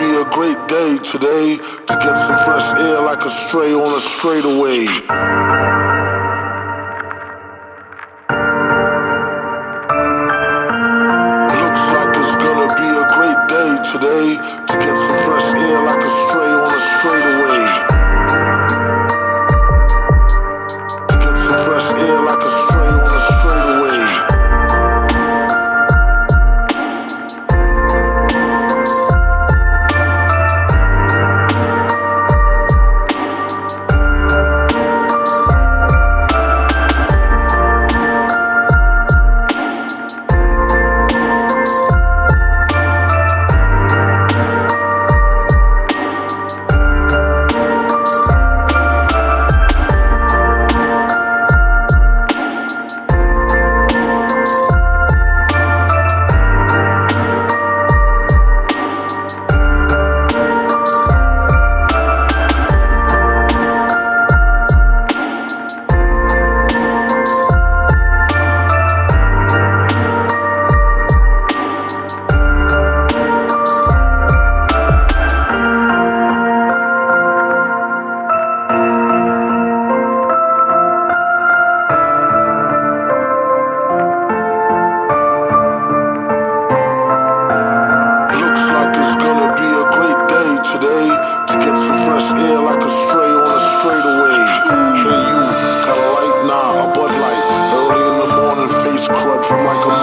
be a great day today to get some fresh air like a stray on a straightaway. from Michael